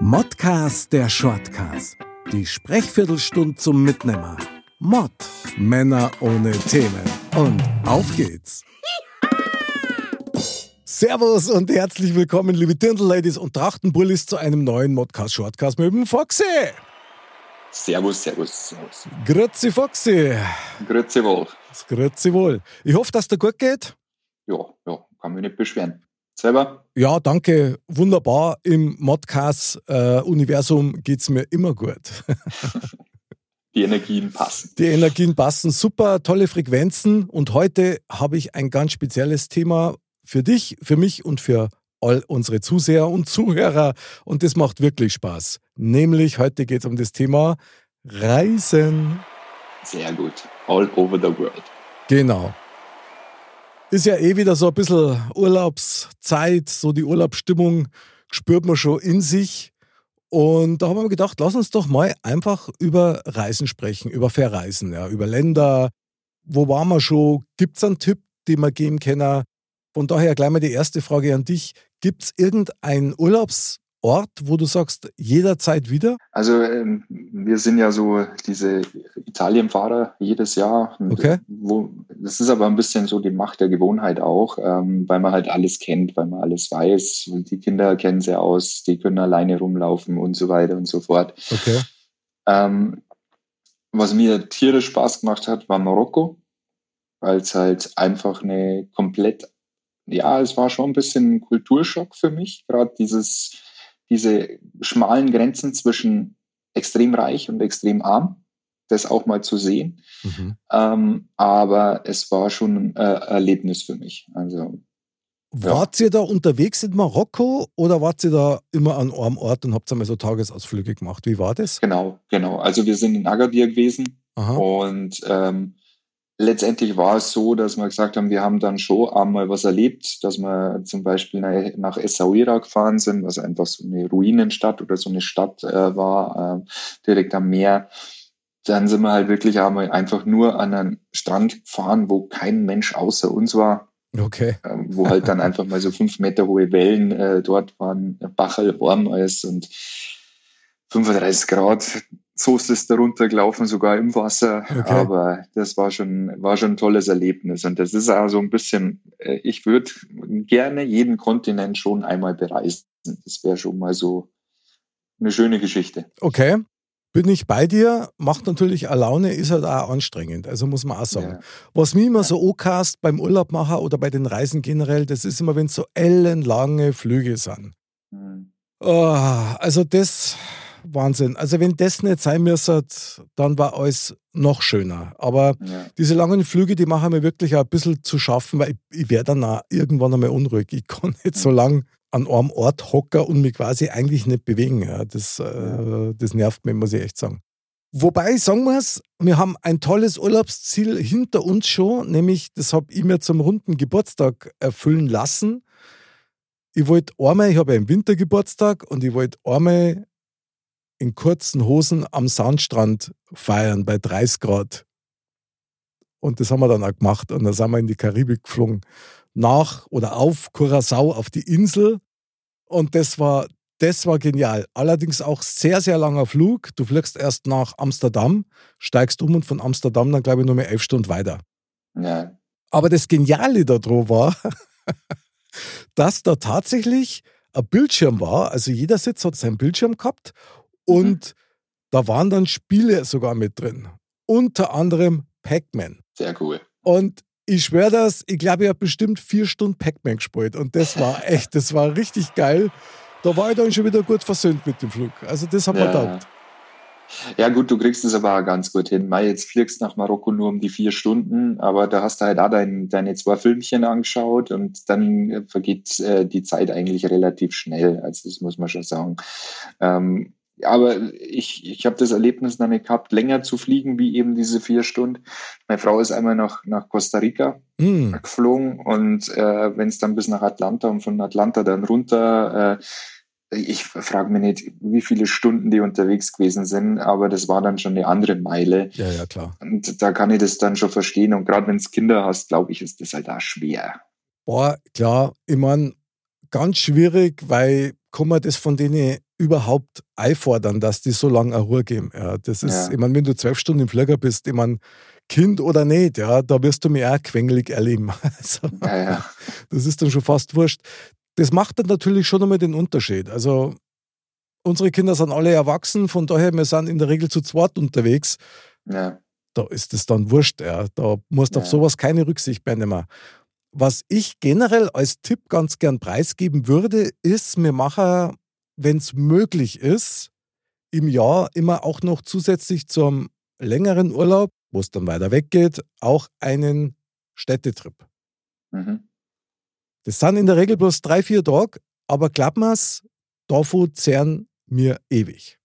Modcast der Shortcast. Die Sprechviertelstunde zum Mitnehmer. Mod. Männer ohne Themen. Und auf geht's. Servus und herzlich willkommen, liebe Dirndl-Ladies und Trachtenbullis, zu einem neuen Modcast Shortcast mit dem Foxy. Servus, servus, servus. Grüezi, Foxy. Grüezi wohl. Grüezi wohl. Ich hoffe, dass dir gut geht. Ja, ja, kann mich nicht beschweren. Selber? Ja, danke. Wunderbar. Im Modcast-Universum äh, geht es mir immer gut. Die Energien passen. Die Energien passen. Super, tolle Frequenzen. Und heute habe ich ein ganz spezielles Thema für dich, für mich und für all unsere Zuseher und Zuhörer. Und das macht wirklich Spaß. Nämlich heute geht es um das Thema Reisen. Sehr gut. All over the world. Genau. Ist ja eh wieder so ein bisschen Urlaubszeit, so die Urlaubsstimmung spürt man schon in sich. Und da haben wir gedacht, lass uns doch mal einfach über Reisen sprechen, über Verreisen, ja, über Länder. Wo waren wir schon? Gibt es einen Tipp, den wir geben können? Von daher gleich mal die erste Frage an dich. Gibt es irgendeinen Urlaubs- Ort, wo du sagst, jederzeit wieder? Also ähm, wir sind ja so diese Italienfahrer jedes Jahr. Okay. Wo, das ist aber ein bisschen so die Macht der Gewohnheit auch, ähm, weil man halt alles kennt, weil man alles weiß. Die Kinder kennen sie aus, die können alleine rumlaufen und so weiter und so fort. Okay. Ähm, was mir tierisch Spaß gemacht hat, war Marokko, weil es halt einfach eine komplett ja, es war schon ein bisschen ein Kulturschock für mich, gerade dieses diese schmalen Grenzen zwischen extrem reich und extrem arm, das auch mal zu sehen. Mhm. Ähm, aber es war schon ein äh, Erlebnis für mich. Also Wart ja. ihr da unterwegs in Marokko oder wart ihr da immer an einem Ort und habt einmal so Tagesausflüge gemacht? Wie war das? Genau, genau. Also wir sind in Agadir gewesen Aha. und ähm, letztendlich war es so, dass wir gesagt haben, wir haben dann schon einmal was erlebt, dass wir zum Beispiel nach Essaouira gefahren sind, was einfach so eine Ruinenstadt oder so eine Stadt äh, war, äh, direkt am Meer. Dann sind wir halt wirklich einmal einfach nur an einen Strand gefahren, wo kein Mensch außer uns war. Okay. Äh, wo halt dann einfach mal so fünf Meter hohe Wellen äh, dort waren, Bachel warm ist und 35 Grad Soße ist darunter gelaufen, sogar im Wasser. Okay. Aber das war schon, war schon ein tolles Erlebnis. Und das ist auch so ein bisschen, äh, ich würde gerne jeden Kontinent schon einmal bereisen. Das wäre schon mal so eine schöne Geschichte. Okay. Bin ich bei dir, macht natürlich eine Laune, ist halt auch anstrengend, also muss man auch sagen. Ja. Was mir immer so okast beim Urlaub machen oder bei den Reisen generell, das ist immer, wenn es so ellenlange Flüge sind. Mhm. Oh, also das, Wahnsinn. Also wenn das nicht sein müsste, dann war alles noch schöner. Aber ja. diese langen Flüge, die machen mir wirklich ein bisschen zu schaffen, weil ich, ich werde dann auch irgendwann einmal unruhig. Ich kann nicht so lange an einem Ort hocken und mich quasi eigentlich nicht bewegen. Ja, das, äh, das nervt mich, muss ich echt sagen. Wobei, sagen wir es, wir haben ein tolles Urlaubsziel hinter uns schon, nämlich, das habe ich mir zum runden Geburtstag erfüllen lassen. Ich wollte einmal, ich habe ja im Winter Geburtstag und ich wollte einmal in kurzen Hosen am Sandstrand feiern bei 30 Grad. Und das haben wir dann auch gemacht. Und dann sind wir in die Karibik geflogen. Nach oder auf Curacao, auf die Insel. Und das war, das war genial. Allerdings auch sehr, sehr langer Flug. Du fliegst erst nach Amsterdam, steigst um und von Amsterdam dann, glaube ich, nur mehr elf Stunden weiter. Ja. Aber das Geniale daran war, dass da tatsächlich ein Bildschirm war. Also jeder Sitz hat seinen Bildschirm gehabt und mhm. da waren dann Spiele sogar mit drin. Unter anderem Pac-Man. Sehr cool. Und ich schwöre das, ich glaube, ich habe bestimmt vier Stunden Pac-Man gespielt. Und das war echt, das war richtig geil. Da war ich dann schon wieder gut versöhnt mit dem Flug. Also das hat ja. mir taugt. Ja gut, du kriegst es aber ganz gut hin. Mai, jetzt fliegst nach Marokko nur um die vier Stunden, aber da hast du halt auch dein, deine zwei Filmchen angeschaut und dann vergeht äh, die Zeit eigentlich relativ schnell. Also das muss man schon sagen. Ähm, aber ich, ich habe das Erlebnis nicht gehabt, länger zu fliegen wie eben diese vier Stunden. Meine Frau ist einmal nach, nach Costa Rica mm. geflogen und äh, wenn es dann bis nach Atlanta und von Atlanta dann runter, äh, ich frage mich nicht, wie viele Stunden die unterwegs gewesen sind, aber das war dann schon eine andere Meile. Ja, ja, klar. Und da kann ich das dann schon verstehen. Und gerade wenn es Kinder hast, glaube ich, ist das halt auch schwer. Boah, klar, ich meine, ganz schwierig, weil kann man das von denen überhaupt einfordern, dass die so lange eine Ruhe geben. Ja, das ist, ja. ich meine, wenn du zwölf Stunden im Flieger bist, ich meine, Kind oder nicht, ja, da wirst du mich auch quengelig erleben. Also, ja, ja. Das ist dann schon fast wurscht. Das macht dann natürlich schon einmal den Unterschied. Also unsere Kinder sind alle erwachsen, von daher, wir sind in der Regel zu zweit unterwegs. Ja. Da ist es dann wurscht, ja. Da musst du ja. auf sowas keine Rücksicht mehr nehmen. Was ich generell als Tipp ganz gern preisgeben würde, ist, wir machen, wenn es möglich ist, im Jahr immer auch noch zusätzlich zum längeren Urlaub, wo es dann weiter weggeht, auch einen Städtetrip. Mhm. Das sind in der Regel bloß drei, vier Tage, aber glaubt mir's, davon zehren mir ewig.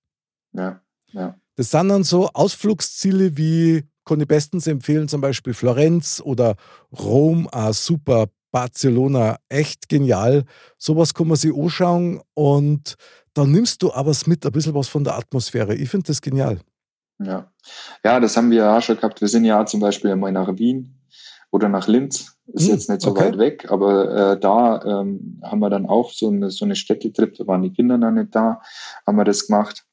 Ja, ja. Das sind dann so Ausflugsziele wie, kann ich bestens empfehlen, zum Beispiel Florenz oder Rom, ah, super, Barcelona, echt genial. Sowas kann man sich anschauen und dann nimmst du aber mit, ein bisschen was von der Atmosphäre. Ich finde das genial. Ja. ja, das haben wir ja schon gehabt. Wir sind ja zum Beispiel einmal nach Wien oder nach Linz. Ist hm, jetzt nicht so okay. weit weg, aber äh, da ähm, haben wir dann auch so eine, so eine Städtetrip, da waren die Kinder noch nicht da, haben wir das gemacht.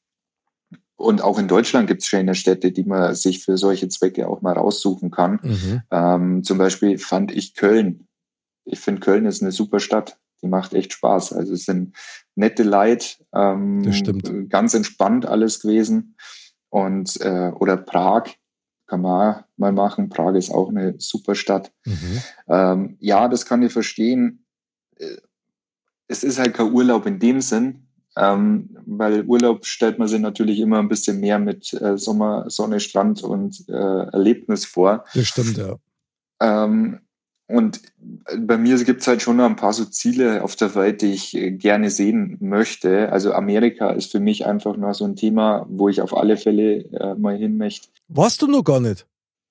Und auch in Deutschland gibt es schöne Städte, die man sich für solche Zwecke auch mal raussuchen kann. Mhm. Ähm, zum Beispiel fand ich Köln. Ich finde, Köln ist eine super Stadt. Die macht echt Spaß. Also es sind nette Leid, ähm, ganz entspannt alles gewesen. Und äh, oder Prag kann man mal machen. Prag ist auch eine super Stadt. Mhm. Ähm, ja, das kann ich verstehen. Äh, es ist halt kein Urlaub in dem Sinn, ähm, weil Urlaub stellt man sich natürlich immer ein bisschen mehr mit äh, Sommer, Sonne, Strand und äh, Erlebnis vor. Das stimmt, ja. Ähm, und bei mir gibt es halt schon noch ein paar so Ziele auf der Welt, die ich äh, gerne sehen möchte. Also Amerika ist für mich einfach nur so ein Thema, wo ich auf alle Fälle äh, mal hin möchte. Warst du noch gar nicht?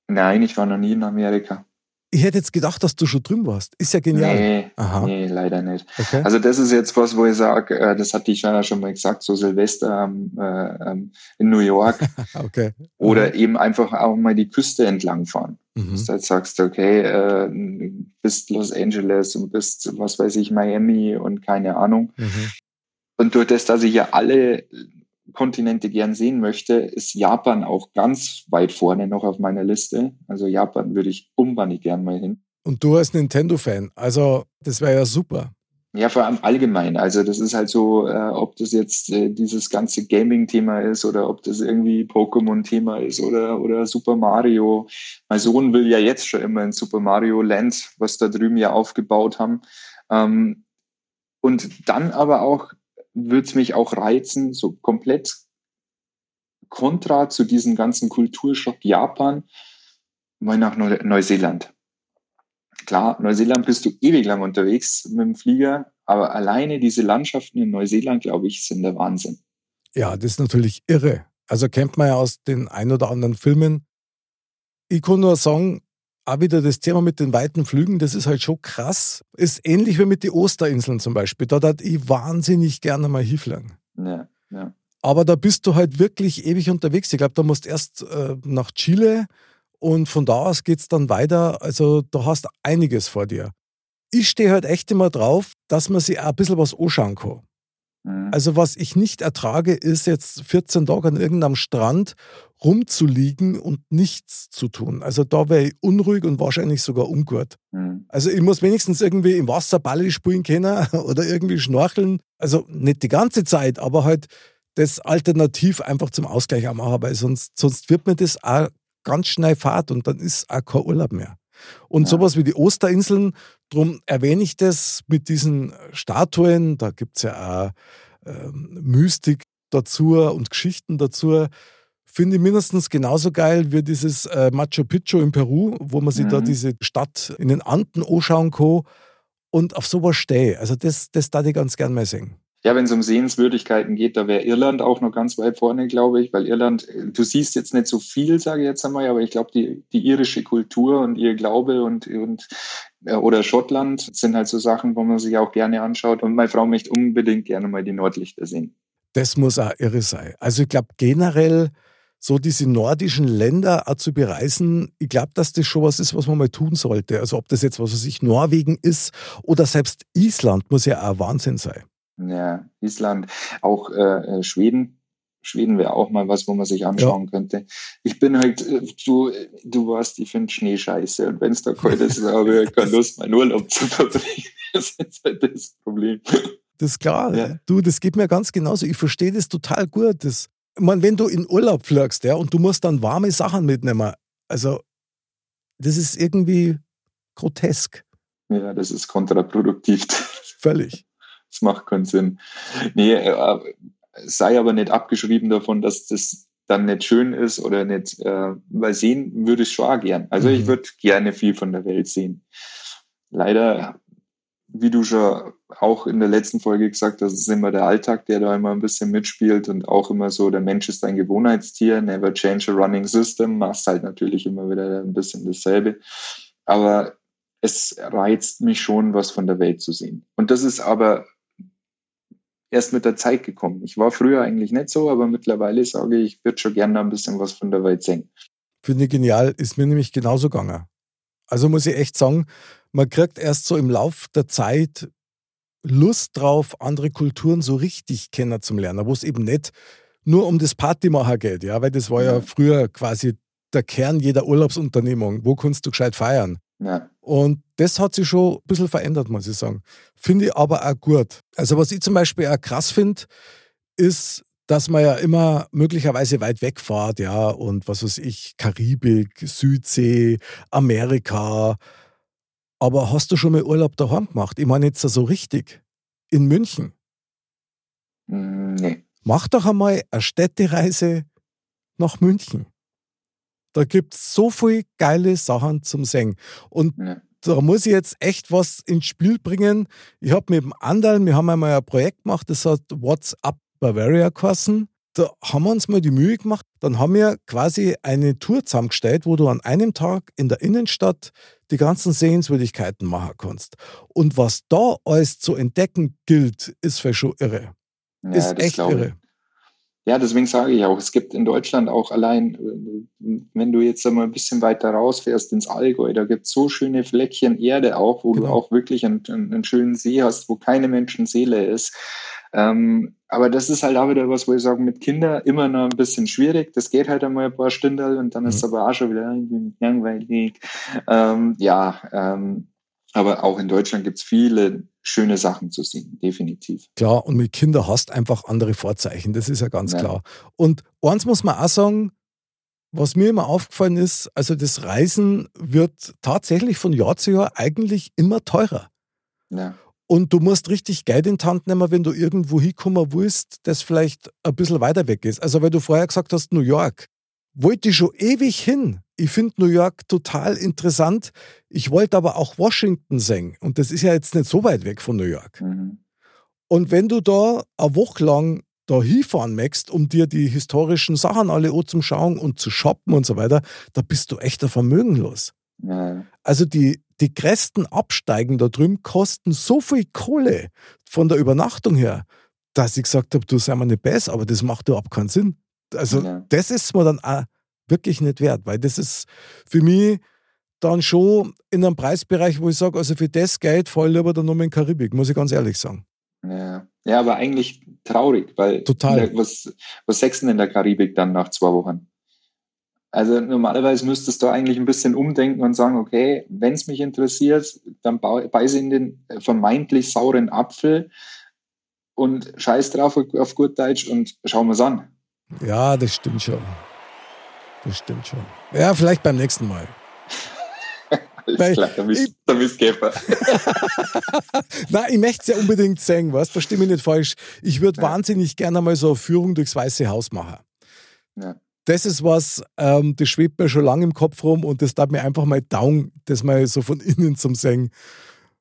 Nein, ich war noch nie in Amerika. Ich hätte jetzt gedacht, dass du schon drüben warst. Ist ja genial. Nee, Aha. nee leider nicht. Okay. Also das ist jetzt was, wo ich sage, äh, das hat die Shana schon mal gesagt, so Silvester äh, in New York. okay. Oder eben einfach auch mal die Küste entlang fahren. Mhm. Dass du halt sagst, okay, äh, bist Los Angeles und bist, was weiß ich, Miami und keine Ahnung. Mhm. Und durch das, dass ich ja alle Kontinente gern sehen möchte, ist Japan auch ganz weit vorne noch auf meiner Liste. Also Japan würde ich unbedingt gern mal hin. Und du als Nintendo-Fan, also das wäre ja super. Ja, vor allem allgemein. Also das ist halt so, äh, ob das jetzt äh, dieses ganze Gaming-Thema ist oder ob das irgendwie Pokémon-Thema ist oder, oder Super Mario. Mein Sohn will ja jetzt schon immer in Super Mario Land, was da drüben ja aufgebaut haben. Ähm, und dann aber auch würde es mich auch reizen, so komplett kontra zu diesem ganzen Kulturschock Japan, mal nach Neu Neuseeland. Klar, Neuseeland bist du ewig lang unterwegs mit dem Flieger, aber alleine diese Landschaften in Neuseeland, glaube ich, sind der Wahnsinn. Ja, das ist natürlich irre. Also kennt man ja aus den ein oder anderen Filmen. Ich kann nur sagen, auch wieder das Thema mit den weiten Flügen, das ist halt schon krass. Ist ähnlich wie mit den Osterinseln zum Beispiel. Da hat ich wahnsinnig gerne mal hinfliegen. Ja, ja. Aber da bist du halt wirklich ewig unterwegs. Ich glaube, da musst erst äh, nach Chile und von da aus geht es dann weiter. Also da hast du einiges vor dir. Ich stehe halt echt immer drauf, dass man sich auch ein bisschen was anschauen kann. Mhm. Also was ich nicht ertrage, ist jetzt 14 Tage an irgendeinem Strand rumzuliegen und nichts zu tun. Also da wäre ich unruhig und wahrscheinlich sogar ungut. Mhm. Also ich muss wenigstens irgendwie im Wasser Ball spielen können oder irgendwie schnorcheln. Also nicht die ganze Zeit, aber halt das alternativ einfach zum Ausgleich auch machen, weil sonst, sonst wird mir das auch ganz schnell fad und dann ist auch kein Urlaub mehr. Und ja. sowas wie die Osterinseln, darum erwähne ich das mit diesen Statuen, da gibt es ja auch äh, Mystik dazu und Geschichten dazu. Finde ich mindestens genauso geil wie dieses äh, Machu Picchu in Peru, wo man sich mhm. da diese Stadt in den Anden anschauen kann und auf sowas stehe. Also das, das darf ich ganz gern mal sehen. Ja, wenn es um Sehenswürdigkeiten geht, da wäre Irland auch noch ganz weit vorne, glaube ich, weil Irland, du siehst jetzt nicht so viel, sage ich jetzt einmal, aber ich glaube, die, die irische Kultur und ihr Glaube und, und äh, oder Schottland sind halt so Sachen, wo man sich auch gerne anschaut. Und meine Frau möchte unbedingt gerne mal die Nordlichter sehen. Das muss auch irre sein. Also ich glaube generell, so diese nordischen Länder auch zu bereisen, ich glaube, dass das schon was ist, was man mal tun sollte. Also ob das jetzt, was weiß ich, Norwegen ist oder selbst Island, muss ja auch Wahnsinn sein. Ja, Island, auch äh, äh Schweden. Schweden wäre auch mal was, wo man sich anschauen ja. könnte. Ich bin halt, äh, du, du weißt, ich finde Schnee scheiße. Und wenn es da kalt ist, habe ich keine Lust, meinen Urlaub zu verbringen. Das ist halt das Problem. Das ist klar. Ja. Du, das geht mir ganz genauso. Ich verstehe das total gut. Das, ich meine, wenn du in Urlaub fliegst, ja, und du musst dann warme Sachen mitnehmen, also das ist irgendwie grotesk. Ja, das ist kontraproduktiv. Völlig. Das macht keinen Sinn. Nee, äh, sei aber nicht abgeschrieben davon, dass das dann nicht schön ist oder nicht, äh, weil sehen würde ich schon auch gern. Also mhm. ich würde gerne viel von der Welt sehen. Leider wie du schon auch in der letzten Folge gesagt hast, ist immer der Alltag, der da immer ein bisschen mitspielt und auch immer so, der Mensch ist ein Gewohnheitstier, never change a running system, machst halt natürlich immer wieder ein bisschen dasselbe. Aber es reizt mich schon, was von der Welt zu sehen. Und das ist aber erst mit der Zeit gekommen. Ich war früher eigentlich nicht so, aber mittlerweile sage ich, ich würde schon gerne ein bisschen was von der Welt sehen. Finde ich genial, ist mir nämlich genauso gegangen. Also muss ich echt sagen, man kriegt erst so im Lauf der Zeit Lust drauf, andere Kulturen so richtig kennenzulernen, wo es eben nicht nur um das Partymacher geht, ja, weil das war ja, ja früher quasi der Kern jeder Urlaubsunternehmung. Wo kannst du gescheit feiern? Ja. Und das hat sich schon ein bisschen verändert, muss ich sagen. Finde ich aber auch gut. Also, was ich zum Beispiel auch krass finde, ist, dass man ja immer möglicherweise weit wegfahrt, ja, und was weiß ich, Karibik, Südsee, Amerika, aber hast du schon mal Urlaub daheim gemacht? Ich meine jetzt so richtig. In München. Mm, nee. Mach doch einmal eine Städtereise nach München. Da gibt es so viele geile Sachen zum Singen. Und nee. da muss ich jetzt echt was ins Spiel bringen. Ich habe mit dem Andal, wir haben einmal ein Projekt gemacht, das hat What's Up Bavaria geheißen. Da haben wir uns mal die Mühe gemacht. Dann haben wir quasi eine Tour zusammengestellt, wo du an einem Tag in der Innenstadt die ganzen Sehenswürdigkeiten machen kannst. Und was da alles zu entdecken gilt, ist für schon irre. Ja, ist echt irre. Ja, deswegen sage ich auch, es gibt in Deutschland auch allein, wenn du jetzt einmal ein bisschen weiter rausfährst ins Allgäu, da gibt es so schöne Fleckchen Erde auch, wo genau. du auch wirklich einen, einen, schönen See hast, wo keine Menschenseele ist. Ähm, aber das ist halt auch wieder was, wo ich sage, mit Kindern immer noch ein bisschen schwierig. Das geht halt einmal ein paar Stunden und dann mhm. ist es aber auch schon wieder langweilig. Ähm, ja, ähm, aber auch in Deutschland gibt es viele schöne Sachen zu sehen, definitiv. Klar, und mit Kindern hast einfach andere Vorzeichen, das ist ja ganz ja. klar. Und eins muss man auch sagen, was mir immer aufgefallen ist, also das Reisen wird tatsächlich von Jahr zu Jahr eigentlich immer teurer. Ja. Und du musst richtig Geld in die Hand nehmen, wenn du irgendwo hinkommen willst, das vielleicht ein bisschen weiter weg ist. Also, weil du vorher gesagt hast, New York. Wollte ich schon ewig hin. Ich finde New York total interessant. Ich wollte aber auch Washington sehen. Und das ist ja jetzt nicht so weit weg von New York. Mhm. Und wenn du da eine Woche lang da hinfahren möchtest, um dir die historischen Sachen alle anzuschauen und zu shoppen und so weiter, da bist du echt ein Vermögen los. Ja. Also die, die größten Absteigen da drüben kosten so viel Kohle von der Übernachtung her, dass ich gesagt habe, du sei mir nicht besser, aber das macht überhaupt keinen Sinn. Also ja. das ist mir dann auch wirklich nicht wert, weil das ist für mich dann schon in einem Preisbereich, wo ich sage, also für das Geld fahre ich lieber dann nochmal in Karibik, muss ich ganz ehrlich sagen. Ja, ja aber eigentlich traurig, weil Total. was, was sechsten in der Karibik dann nach zwei Wochen? Also normalerweise müsstest du eigentlich ein bisschen umdenken und sagen, okay, wenn es mich interessiert, dann beiße in den vermeintlich sauren Apfel und scheiß drauf auf gut Deutsch und schauen wir es an. Ja, das stimmt schon. Das stimmt schon. Ja, vielleicht beim nächsten Mal. Alles klar, da bist, da bist Käfer. Nein, ich möchte es ja unbedingt sehen, was? Versteh mich nicht falsch. Ich würde ja. wahnsinnig gerne mal so eine Führung durchs Weiße Haus machen. Ja das ist was, ähm, das schwebt mir schon lange im Kopf rum und das darf mir einfach mal down, das mal so von innen zum Singen.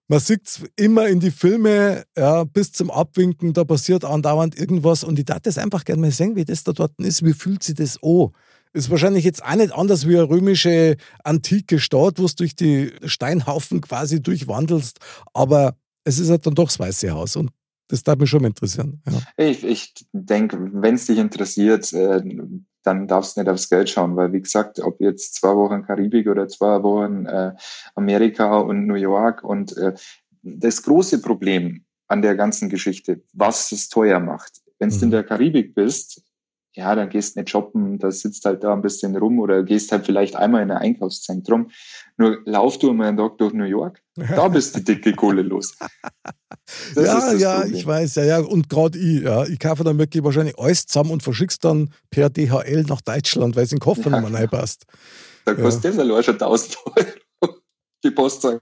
Man sieht es immer in die Filme, ja, bis zum Abwinken, da passiert andauernd irgendwas und ich darf das einfach gerne mal sehen, wie das da dort ist, wie fühlt sich das an. Ist wahrscheinlich jetzt auch nicht anders wie eine römische antike Stadt, wo du durch die Steinhaufen quasi durchwandelst, aber es ist halt dann doch das Weiße Haus und das darf mich schon mal interessieren. Ja. Ich, ich denke, wenn es dich interessiert, äh, dann darfst du nicht aufs Geld schauen, weil wie gesagt, ob jetzt zwei Wochen Karibik oder zwei Wochen äh, Amerika und New York und äh, das große Problem an der ganzen Geschichte, was es teuer macht. Wenn du mhm. in der Karibik bist, ja, dann gehst nicht shoppen, da sitzt halt da ein bisschen rum oder gehst halt vielleicht einmal in ein Einkaufszentrum. Nur lauf du mal einen Tag durch New York, da bist die dicke Kohle los. Das ja, ja, Problem. ich weiß, ja, ja. Und gerade ich, ja, ich kaufe dann wirklich wahrscheinlich alles zusammen und verschick's dann per DHL nach Deutschland, weil es in den Koffer ja. reinpasst. Da kostet ja. das allein schon 1000 Euro. Die Postzeige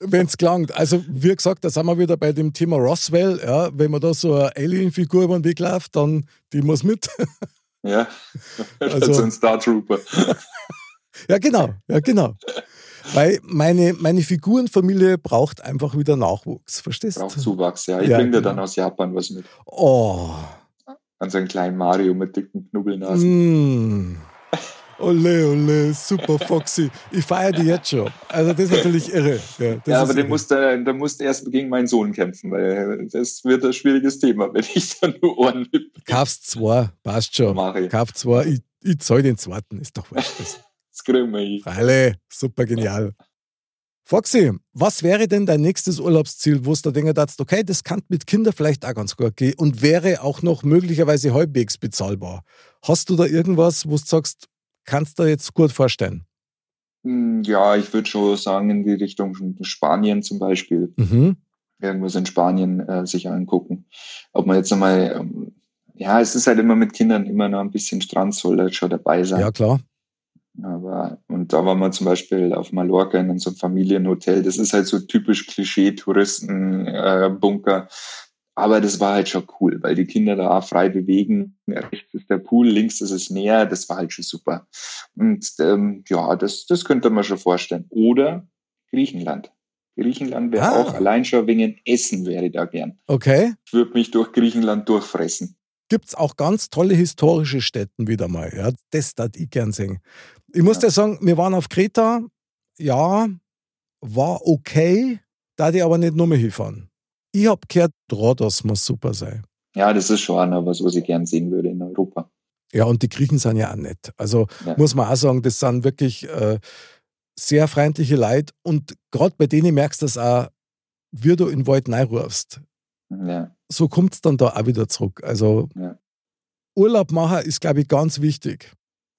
wenn es klangt. Also, wie gesagt, da sind wir wieder bei dem Thema Roswell. Ja, wenn man da so eine Alien-Figur über den Weg läuft, dann die muss mit. Ja, also so ein Star Trooper. ja, genau, ja, genau. Weil meine, meine Figurenfamilie braucht einfach wieder Nachwuchs, verstehst du? Braucht Zuwachs, ja. Ich ja, bringe dir genau. dann aus Japan was mit. Oh. An so einen kleinen Mario mit dicken Knubbelnasen. Mm. Ole, ole, super Foxy. Ich feiere die jetzt schon. Also das ist natürlich irre. Ja, ja aber der muss, der, der muss erst gegen meinen Sohn kämpfen, weil das wird ein schwieriges Thema, wenn ich da nur Ohren habe. Kaufst zwei, passt schon. Kauf zwei, ich, ich zahle den zweiten, ist doch wurscht. Das, das kriegen wir hin. Freile, super genial. Foxy, was wäre denn dein nächstes Urlaubsziel, wo du da denken darfst, okay, das kann mit Kindern vielleicht auch ganz gut gehen und wäre auch noch möglicherweise halbwegs bezahlbar? Hast du da irgendwas, wo du sagst, kannst du dir jetzt gut vorstellen? Hm, ja, ich würde schon sagen, in die Richtung Spanien zum Beispiel. Mhm. Irgendwas in Spanien äh, sich angucken. Ob man jetzt nochmal, ähm, ja, es ist halt immer mit Kindern immer noch ein bisschen Strand soll halt schon dabei sein. Ja, klar. Aber, und da waren wir zum Beispiel auf Mallorca in so einem Familienhotel. Das ist halt so typisch Klischee-Touristen-Bunker. Äh, aber das war halt schon cool, weil die Kinder da auch frei bewegen. Rechts ist der Pool, links ist es näher. Das war halt schon super. Und ähm, ja, das, das könnte man schon vorstellen. Oder Griechenland. Griechenland wäre ah. auch allein schon wegen Essen wäre da gern. Okay. Ich würde mich durch Griechenland durchfressen. Gibt es auch ganz tolle historische Städten wieder mal. Ja, das darf ich gern sehen. Ich muss ja. dir sagen, wir waren auf Kreta. Ja, war okay. Da die aber nicht nur mehr hinfahren. Ich habe gehört, Rhodos muss super sein. Ja, das ist schon einer, was, was ich gern sehen würde in Europa. Ja, und die Griechen sind ja auch nett. Also ja. muss man auch sagen, das sind wirklich äh, sehr freundliche Leute. Und gerade bei denen merkst du das auch, wie du in den Wald reinrufst. Ja. So kommt es dann da auch wieder zurück. Also ja. Urlaub machen ist, glaube ich, ganz wichtig.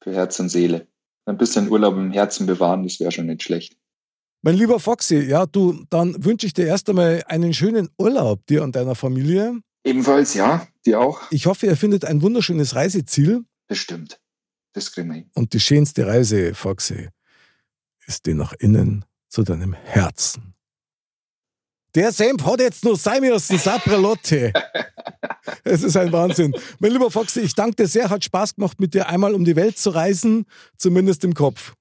Für Herz und Seele. Ein bisschen Urlaub im Herzen bewahren, das wäre schon nicht schlecht. Mein lieber Foxy, ja, du, dann wünsche ich dir erst einmal einen schönen Urlaub dir und deiner Familie. Ebenfalls, ja, dir auch. Ich hoffe, ihr findet ein wunderschönes Reiseziel. Bestimmt. Das kriegen wir Und die schönste Reise, Foxy, ist die nach innen zu deinem Herzen. Der Senf hat jetzt nur sein müssen, Sapralotte. es ist ein Wahnsinn. Mein lieber Foxy, ich danke dir sehr. Hat Spaß gemacht, mit dir einmal um die Welt zu reisen, zumindest im Kopf.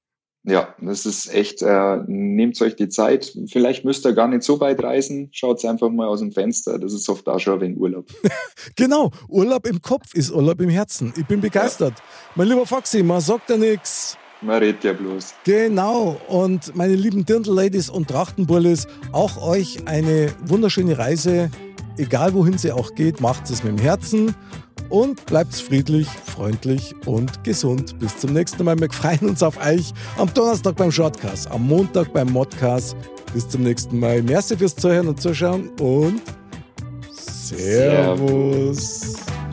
Ja, das ist echt, äh, nehmt euch die Zeit. Vielleicht müsst ihr gar nicht so weit reisen. Schaut einfach mal aus dem Fenster. Das ist oft auch schon ein Urlaub. genau, Urlaub im Kopf ist Urlaub im Herzen. Ich bin begeistert. Ja. Mein lieber Foxy, man sagt ja nichts. Man redet ja bloß. Genau. Und meine lieben Dirndl-Ladies und Trachtenbullis, auch euch eine wunderschöne Reise. Egal wohin sie auch geht, macht es mit dem Herzen und bleibt friedlich, freundlich und gesund. Bis zum nächsten Mal. Wir freuen uns auf euch am Donnerstag beim Shortcast, am Montag beim Modcast. Bis zum nächsten Mal. Merci fürs Zuhören und Zuschauen und Servus. Servus.